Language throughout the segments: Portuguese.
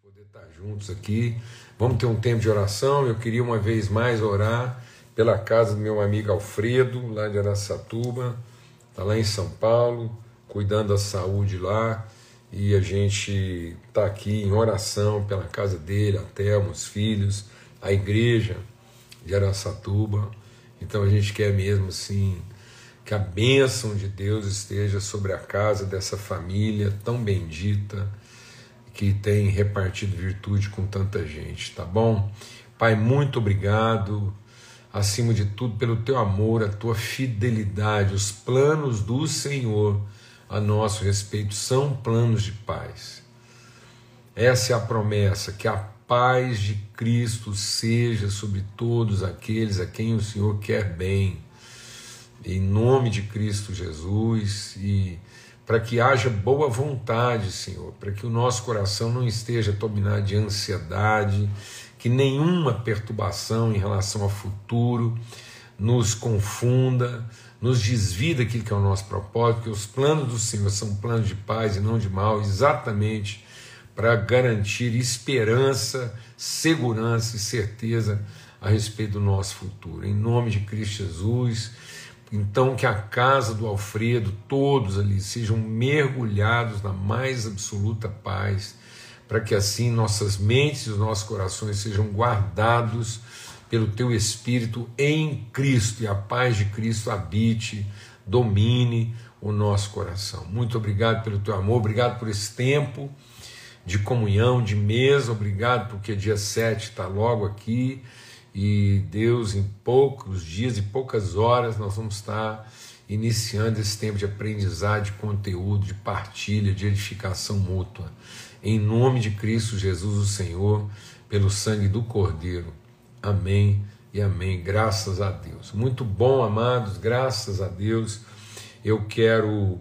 poder estar juntos aqui. Vamos ter um tempo de oração. Eu queria uma vez mais orar pela casa do meu amigo Alfredo, lá de Aracatuba, está lá em São Paulo, cuidando da saúde lá. E a gente está aqui em oração pela casa dele, até os filhos, a igreja de Aracatuba. Então a gente quer mesmo assim que a bênção de Deus esteja sobre a casa dessa família tão bendita que tem repartido virtude com tanta gente, tá bom? Pai, muito obrigado, acima de tudo, pelo teu amor, a tua fidelidade, os planos do Senhor a nosso respeito são planos de paz. Essa é a promessa, que a paz de Cristo seja sobre todos aqueles a quem o Senhor quer bem, em nome de Cristo Jesus, e para que haja boa vontade, Senhor, para que o nosso coração não esteja dominado de ansiedade, que nenhuma perturbação em relação ao futuro nos confunda, nos desvie daquilo que é o nosso propósito, que os planos do Senhor são planos de paz e não de mal, exatamente para garantir esperança, segurança e certeza a respeito do nosso futuro. Em nome de Cristo Jesus então, que a casa do Alfredo, todos ali, sejam mergulhados na mais absoluta paz, para que assim nossas mentes e os nossos corações sejam guardados pelo Teu Espírito em Cristo e a paz de Cristo habite, domine o nosso coração. Muito obrigado pelo Teu amor, obrigado por esse tempo de comunhão, de mesa, obrigado porque dia 7 está logo aqui e Deus, em poucos dias e poucas horas, nós vamos estar iniciando esse tempo de aprendizado, de conteúdo, de partilha, de edificação mútua. Em nome de Cristo Jesus, o Senhor, pelo sangue do Cordeiro. Amém e amém. Graças a Deus. Muito bom, amados, graças a Deus. Eu quero,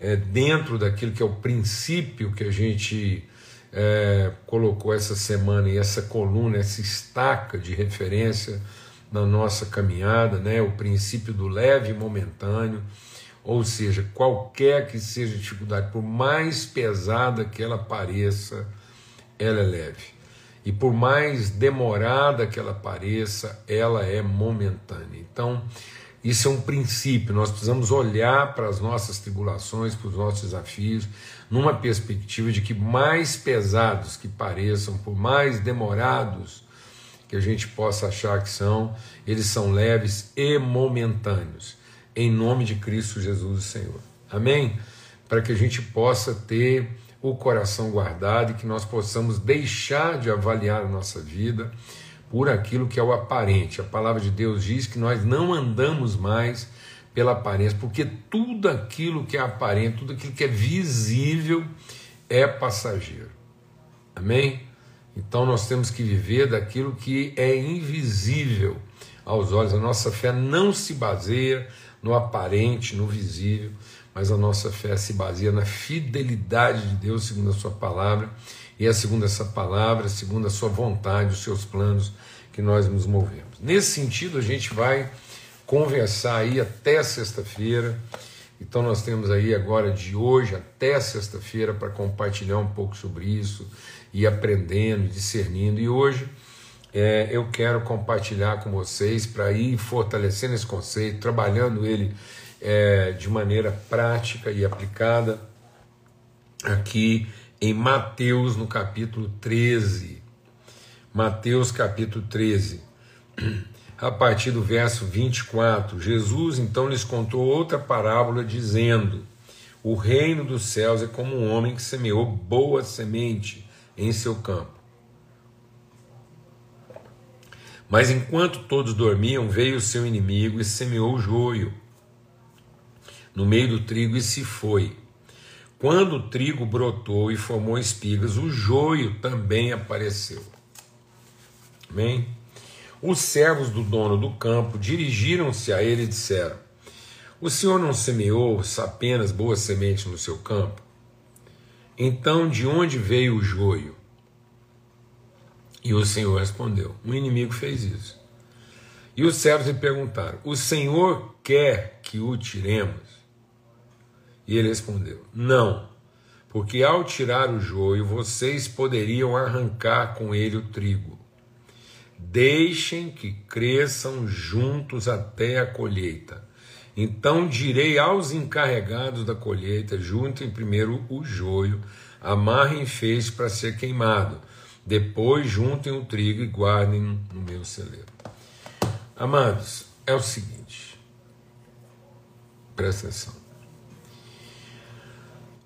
é, dentro daquilo que é o princípio que a gente é, colocou essa semana e essa coluna, essa estaca de referência na nossa caminhada, né? o princípio do leve e momentâneo, ou seja, qualquer que seja a dificuldade, por mais pesada que ela pareça, ela é leve. E por mais demorada que ela pareça, ela é momentânea. Então, isso é um princípio, nós precisamos olhar para as nossas tribulações, para os nossos desafios, numa perspectiva de que mais pesados que pareçam, por mais demorados que a gente possa achar que são, eles são leves e momentâneos, em nome de Cristo Jesus, o Senhor. Amém? Para que a gente possa ter o coração guardado e que nós possamos deixar de avaliar a nossa vida por aquilo que é o aparente. A palavra de Deus diz que nós não andamos mais pela aparência, porque tudo aquilo que é aparente, tudo aquilo que é visível é passageiro. Amém? Então nós temos que viver daquilo que é invisível aos olhos. A nossa fé não se baseia no aparente, no visível, mas a nossa fé se baseia na fidelidade de Deus, segundo a Sua palavra, e é segundo essa palavra, segundo a Sua vontade, os seus planos, que nós nos movemos. Nesse sentido, a gente vai conversar aí até sexta-feira. Então, nós temos aí agora de hoje até sexta-feira para compartilhar um pouco sobre isso, e aprendendo, discernindo. E hoje é, eu quero compartilhar com vocês para ir fortalecendo esse conceito, trabalhando ele é, de maneira prática e aplicada aqui em Mateus, no capítulo 13. Mateus, capítulo 13. A partir do verso 24, Jesus então lhes contou outra parábola, dizendo: O reino dos céus é como um homem que semeou boa semente em seu campo. Mas enquanto todos dormiam, veio o seu inimigo e semeou o joio no meio do trigo e se foi. Quando o trigo brotou e formou espigas, o joio também apareceu. Amém? Os servos do dono do campo dirigiram-se a ele e disseram: O senhor não semeou apenas boa semente no seu campo? Então de onde veio o joio? E o senhor respondeu: O inimigo fez isso. E os servos lhe perguntaram: O senhor quer que o tiremos? E ele respondeu: Não, porque ao tirar o joio, vocês poderiam arrancar com ele o trigo. Deixem que cresçam juntos até a colheita. Então direi aos encarregados da colheita: juntem primeiro o joio, amarrem feixe para ser queimado. Depois juntem o trigo e guardem no meu celeiro. Amados, é o seguinte, presta atenção.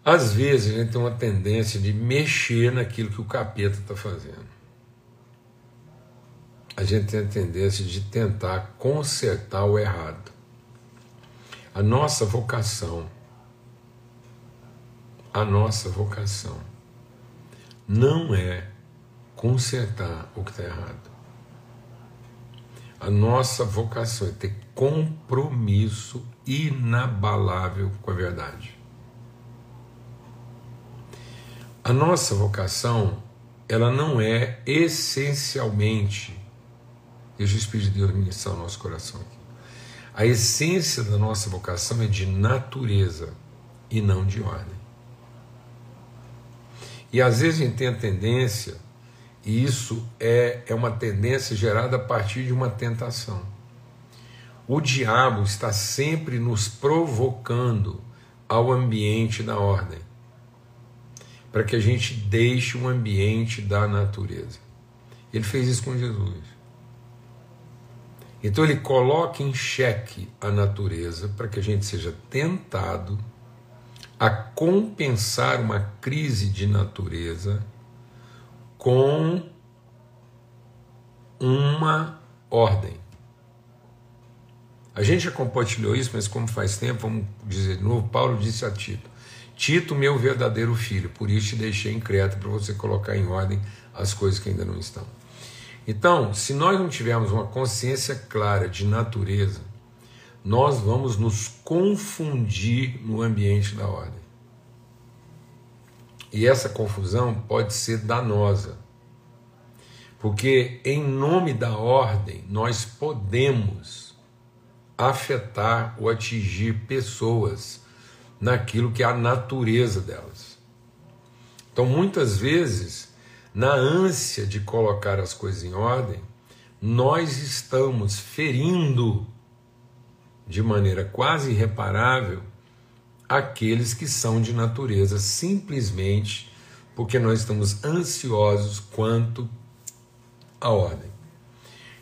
Às vezes a gente tem uma tendência de mexer naquilo que o capeta está fazendo. A gente tem a tendência de tentar consertar o errado. A nossa vocação, a nossa vocação, não é consertar o que está errado. A nossa vocação é ter compromisso inabalável com a verdade. A nossa vocação, ela não é essencialmente, deixa o Espírito de Deus ministrar o nosso coração aqui. A essência da nossa vocação é de natureza e não de ordem. E às vezes a gente tem a tendência, e isso é, é uma tendência gerada a partir de uma tentação. O diabo está sempre nos provocando ao ambiente da ordem para que a gente deixe um ambiente da natureza. Ele fez isso com Jesus. Então ele coloca em xeque a natureza para que a gente seja tentado a compensar uma crise de natureza com uma ordem. A gente já compartilhou isso, mas como faz tempo, vamos dizer de novo, Paulo disse a Tito: Tito, meu verdadeiro filho, por isso te deixei em Creta para você colocar em ordem as coisas que ainda não estão. Então, se nós não tivermos uma consciência clara de natureza, nós vamos nos confundir no ambiente da ordem. E essa confusão pode ser danosa. Porque, em nome da ordem, nós podemos afetar ou atingir pessoas naquilo que é a natureza delas. Então, muitas vezes, na ânsia de colocar as coisas em ordem, nós estamos ferindo de maneira quase irreparável aqueles que são de natureza, simplesmente porque nós estamos ansiosos quanto à ordem.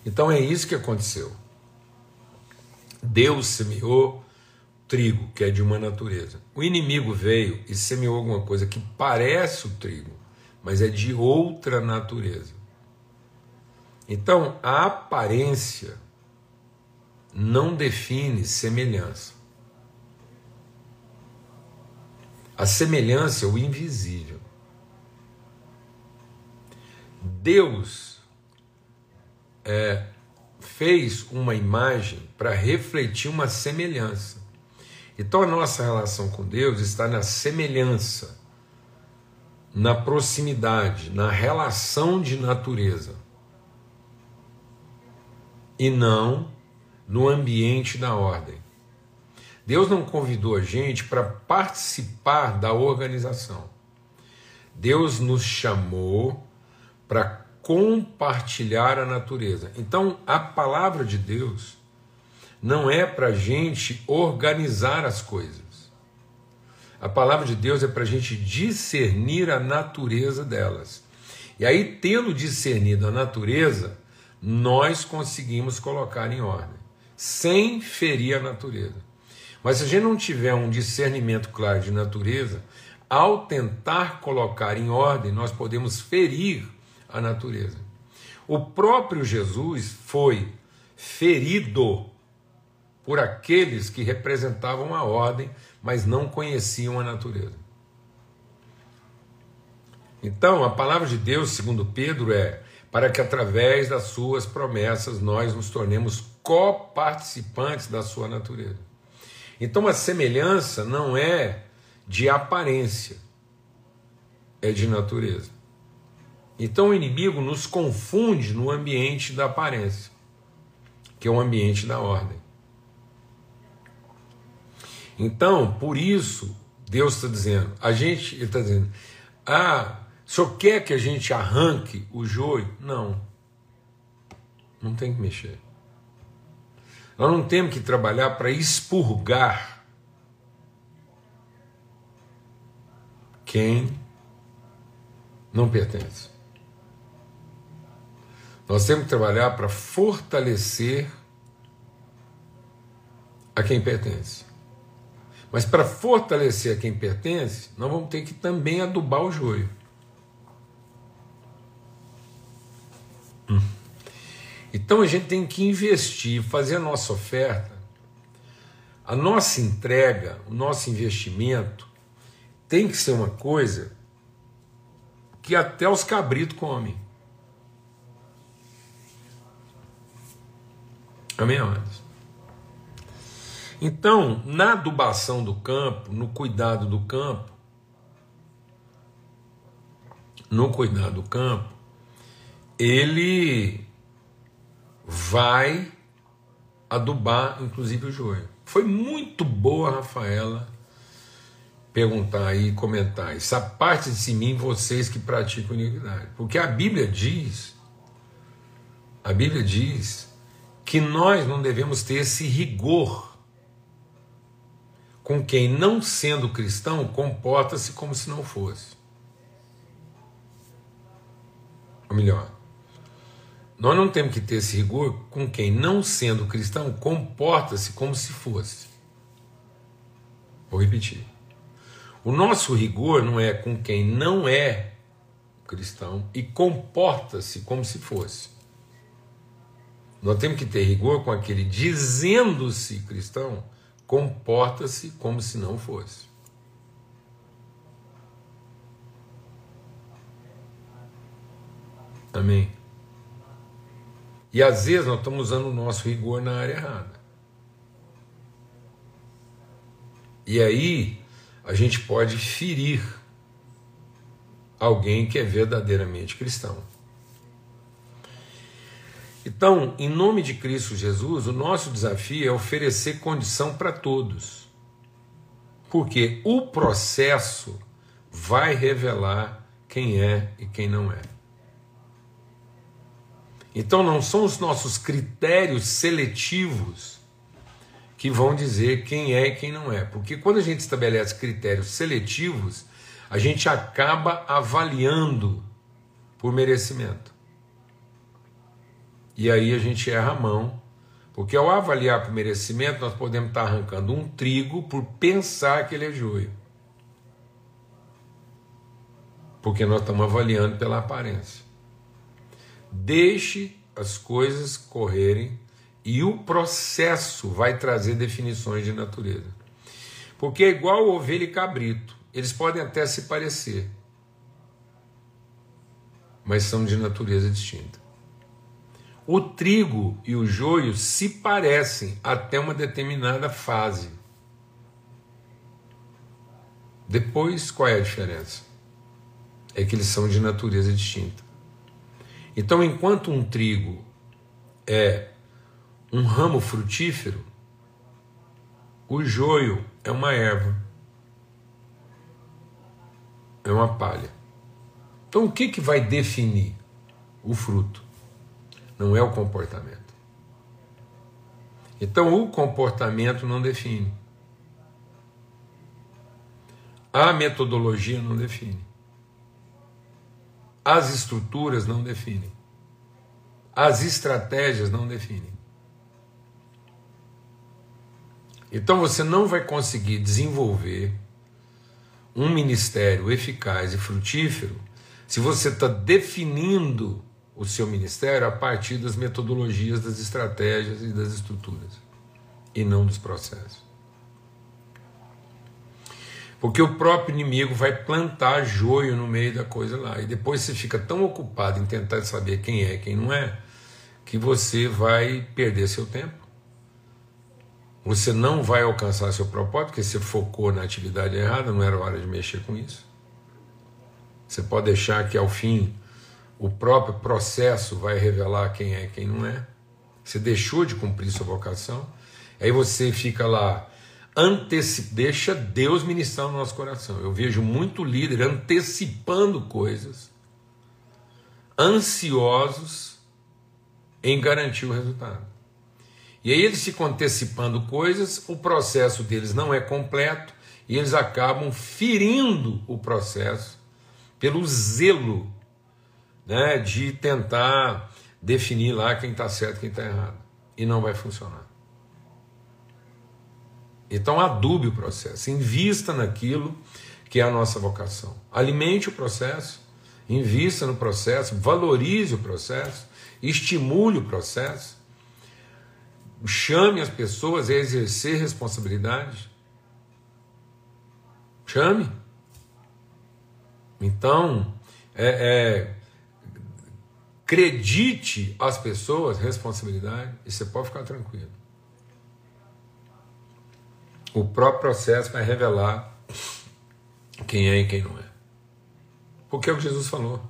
Então é isso que aconteceu. Deus semeou trigo, que é de uma natureza. O inimigo veio e semeou alguma coisa que parece o trigo, mas é de outra natureza. Então, a aparência não define semelhança. A semelhança é o invisível. Deus é, fez uma imagem para refletir uma semelhança. Então a nossa relação com Deus está na semelhança, na proximidade, na relação de natureza. E não no ambiente da ordem. Deus não convidou a gente para participar da organização. Deus nos chamou para compartilhar a natureza. Então, a palavra de Deus não é para a gente organizar as coisas. A palavra de Deus é para a gente discernir a natureza delas. E aí, tendo discernido a natureza, nós conseguimos colocar em ordem, sem ferir a natureza. Mas se a gente não tiver um discernimento claro de natureza, ao tentar colocar em ordem, nós podemos ferir a natureza. O próprio Jesus foi ferido por aqueles que representavam a ordem, mas não conheciam a natureza. Então, a palavra de Deus, segundo Pedro, é para que através das suas promessas nós nos tornemos coparticipantes da sua natureza. Então, a semelhança não é de aparência, é de natureza. Então, o inimigo nos confunde no ambiente da aparência, que é o ambiente da ordem. Então, por isso, Deus está dizendo, a gente, ele está dizendo, ah, o senhor quer que a gente arranque o joio? Não. Não tem que mexer. Nós não temos que trabalhar para expurgar quem não pertence. Nós temos que trabalhar para fortalecer a quem pertence. Mas para fortalecer a quem pertence, nós vamos ter que também adubar o joio. Hum. Então a gente tem que investir, fazer a nossa oferta, a nossa entrega, o nosso investimento tem que ser uma coisa que até os cabritos comem. Amém, amados? Então, na adubação do campo, no cuidado do campo, no cuidado do campo, ele vai adubar, inclusive, o joio. Foi muito boa, Rafaela, perguntar aí, comentar. Essa parte de mim, vocês que praticam iniquidade. Porque a Bíblia diz, a Bíblia diz que nós não devemos ter esse rigor com quem, não sendo cristão, comporta-se como se não fosse. Ou melhor, nós não temos que ter esse rigor com quem, não sendo cristão, comporta-se como se fosse. Vou repetir. O nosso rigor não é com quem não é cristão e comporta-se como se fosse. Nós temos que ter rigor com aquele dizendo-se cristão, comporta-se como se não fosse. Amém? E às vezes nós estamos usando o nosso rigor na área errada. E aí a gente pode ferir alguém que é verdadeiramente cristão. Então, em nome de Cristo Jesus, o nosso desafio é oferecer condição para todos. Porque o processo vai revelar quem é e quem não é. Então, não são os nossos critérios seletivos que vão dizer quem é e quem não é. Porque quando a gente estabelece critérios seletivos, a gente acaba avaliando por merecimento. E aí a gente erra a mão, porque ao avaliar por merecimento, nós podemos estar arrancando um trigo por pensar que ele é joio. Porque nós estamos avaliando pela aparência. Deixe as coisas correrem e o processo vai trazer definições de natureza. Porque é igual ovelha e cabrito, eles podem até se parecer, mas são de natureza distinta. O trigo e o joio se parecem até uma determinada fase. Depois, qual é a diferença? É que eles são de natureza distinta. Então, enquanto um trigo é um ramo frutífero, o joio é uma erva, é uma palha. Então, o que, que vai definir o fruto? Não é o comportamento. Então o comportamento não define. A metodologia não define. As estruturas não definem. As estratégias não definem. Então você não vai conseguir desenvolver um ministério eficaz e frutífero se você está definindo o seu ministério a partir das metodologias, das estratégias e das estruturas, e não dos processos. Porque o próprio inimigo vai plantar joio no meio da coisa lá, e depois você fica tão ocupado em tentar saber quem é e quem não é, que você vai perder seu tempo. Você não vai alcançar seu propósito, porque você focou na atividade errada, não era hora de mexer com isso. Você pode deixar que ao fim o próprio processo vai revelar quem é e quem não é. Você deixou de cumprir sua vocação. Aí você fica lá anteci deixa Deus ministrar no nosso coração. Eu vejo muito líder antecipando coisas, ansiosos em garantir o resultado. E aí eles ficam antecipando coisas, o processo deles não é completo e eles acabam ferindo o processo pelo zelo né, de tentar definir lá quem está certo e quem está errado. E não vai funcionar. Então adube o processo, invista naquilo que é a nossa vocação. Alimente o processo, invista no processo, valorize o processo, estimule o processo, chame as pessoas a exercer responsabilidade. Chame. Então, é, é, acredite às pessoas responsabilidade e você pode ficar tranquilo. O próprio processo vai revelar quem é e quem não é. Porque é o que Jesus falou.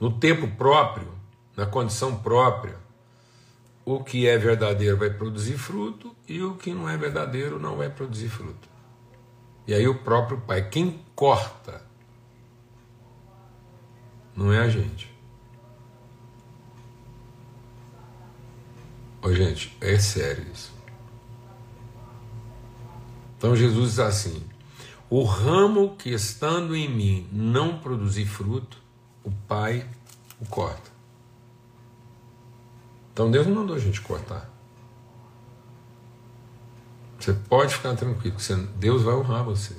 No tempo próprio, na condição própria, o que é verdadeiro vai produzir fruto e o que não é verdadeiro não vai produzir fruto. E aí o próprio Pai, quem corta, não é a gente. Ô, gente, é sério isso. Então Jesus diz assim: o ramo que estando em mim não produzir fruto, o Pai o corta. Então Deus não mandou a gente cortar. Você pode ficar tranquilo, Deus vai honrar você.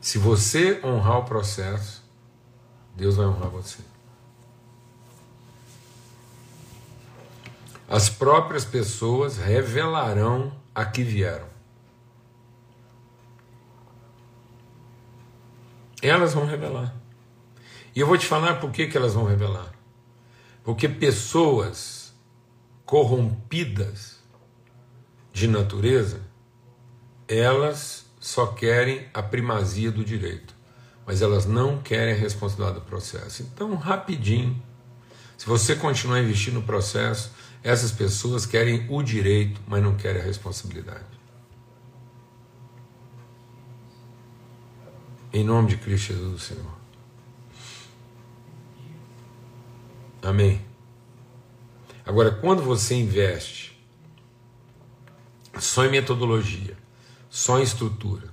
Se você honrar o processo, Deus vai honrar você. As próprias pessoas revelarão a que vieram. Elas vão revelar. E eu vou te falar por que, que elas vão revelar. Porque pessoas corrompidas de natureza, elas só querem a primazia do direito, mas elas não querem a responsabilidade do processo. Então, rapidinho, se você continuar investindo no processo, essas pessoas querem o direito, mas não querem a responsabilidade. Em nome de Cristo Jesus, Senhor. Amém. Agora, quando você investe só em metodologia, só em estrutura,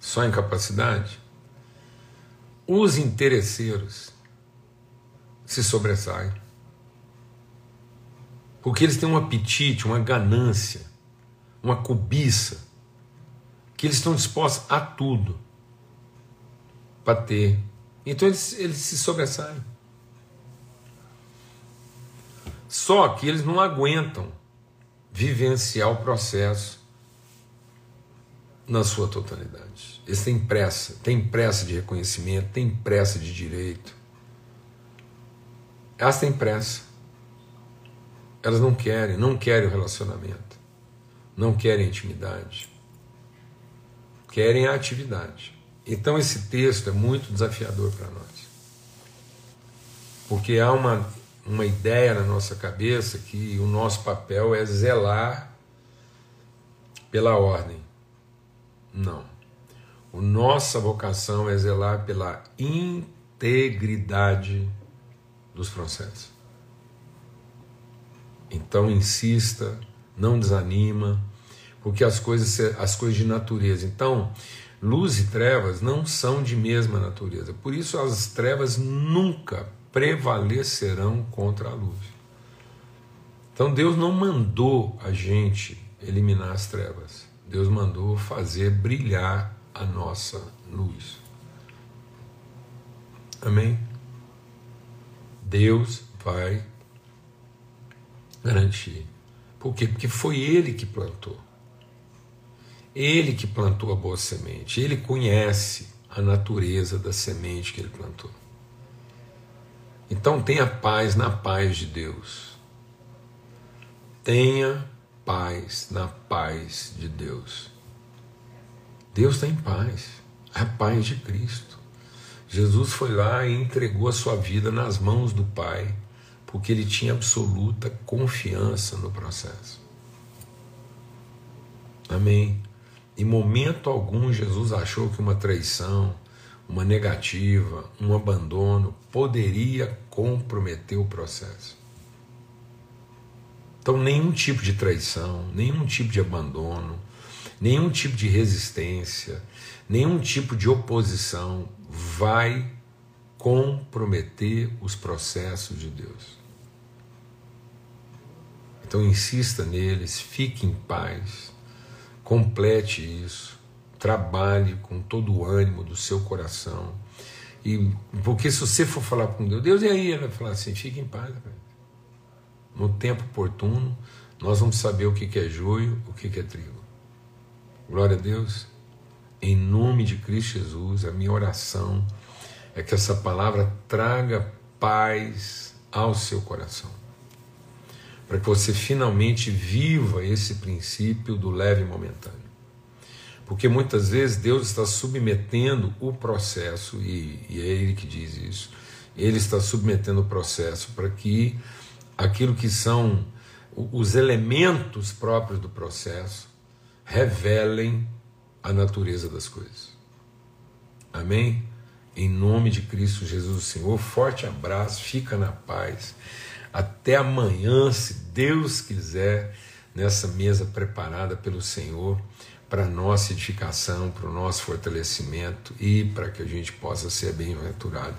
só em capacidade, os interesseiros se sobressaem. Porque eles têm um apetite, uma ganância, uma cobiça, que eles estão dispostos a tudo para ter. Então eles, eles se sobressaem. Só que eles não aguentam vivenciar o processo na sua totalidade. Eles têm pressa, têm pressa de reconhecimento, têm pressa de direito. Elas têm pressa. Elas não querem, não querem o relacionamento, não querem intimidade, querem a atividade. Então esse texto é muito desafiador para nós. Porque há uma, uma ideia na nossa cabeça que o nosso papel é zelar pela ordem. Não. A nossa vocação é zelar pela integridade dos processos. Então insista, não desanima, porque as coisas, as coisas de natureza. Então, luz e trevas não são de mesma natureza. Por isso as trevas nunca prevalecerão contra a luz. Então Deus não mandou a gente eliminar as trevas. Deus mandou fazer brilhar a nossa luz. Amém? Deus vai garantir. Por quê? Porque foi Ele que plantou. Ele que plantou a boa semente. Ele conhece a natureza da semente que ele plantou. Então tenha paz na paz de Deus. Tenha paz na paz de Deus. Deus está em paz. É a paz de Cristo. Jesus foi lá e entregou a sua vida nas mãos do Pai porque ele tinha absoluta confiança no processo. Amém. Em momento algum, Jesus achou que uma traição, uma negativa, um abandono poderia comprometer o processo. Então, nenhum tipo de traição, nenhum tipo de abandono, nenhum tipo de resistência, nenhum tipo de oposição vai comprometer os processos de Deus. Então, insista neles, fique em paz, complete isso, trabalhe com todo o ânimo do seu coração. E porque se você for falar com Deus, Deus e aí, ele vai falar assim: fique em paz. No tempo oportuno, nós vamos saber o que é joio, o que é trigo. Glória a Deus. Em nome de Cristo Jesus, a minha oração é que essa palavra traga paz ao seu coração. Para que você finalmente viva esse princípio do leve momentâneo. Porque muitas vezes Deus está submetendo o processo, e, e é Ele que diz isso, Ele está submetendo o processo para que aquilo que são os elementos próprios do processo revelem a natureza das coisas. Amém? Em nome de Cristo Jesus, Senhor, forte abraço, fica na paz. Até amanhã, se Deus quiser, nessa mesa preparada pelo Senhor para nossa edificação, para o nosso fortalecimento e para que a gente possa ser bem-aventurado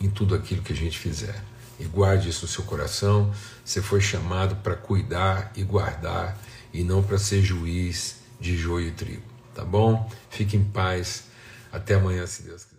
em tudo aquilo que a gente fizer e guarde isso no seu coração. Você foi chamado para cuidar e guardar e não para ser juiz de joio e trigo, tá bom? Fique em paz. Até amanhã, se Deus quiser.